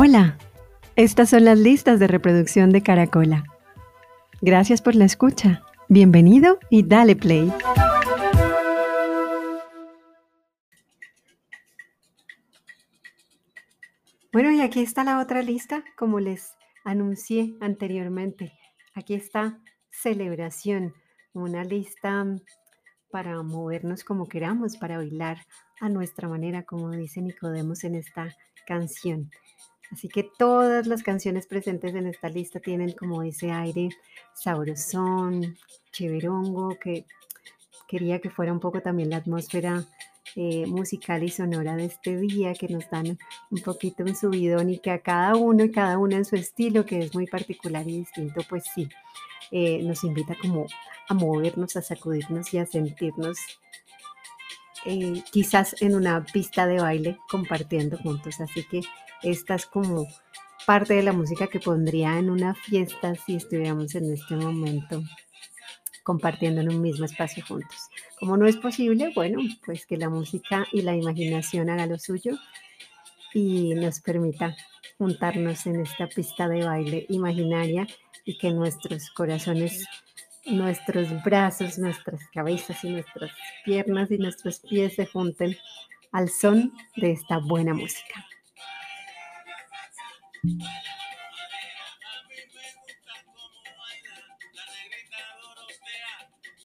Hola, estas son las listas de reproducción de Caracola. Gracias por la escucha. Bienvenido y dale play. Bueno, y aquí está la otra lista, como les anuncié anteriormente. Aquí está celebración, una lista para movernos como queramos, para bailar a nuestra manera, como dice Nicodemos en esta canción. Así que todas las canciones presentes en esta lista tienen como ese aire sabrosón, cheverongo, que quería que fuera un poco también la atmósfera eh, musical y sonora de este día, que nos dan un poquito un subidón y que a cada uno y cada una en su estilo, que es muy particular y distinto, pues sí, eh, nos invita como a movernos, a sacudirnos y a sentirnos eh, quizás en una pista de baile compartiendo juntos. Así que esta es como parte de la música que pondría en una fiesta si estuviéramos en este momento compartiendo en un mismo espacio juntos. Como no es posible, bueno, pues que la música y la imaginación haga lo suyo y nos permita juntarnos en esta pista de baile imaginaria y que nuestros corazones, nuestros brazos, nuestras cabezas y nuestras piernas y nuestros pies se junten al son de esta buena música.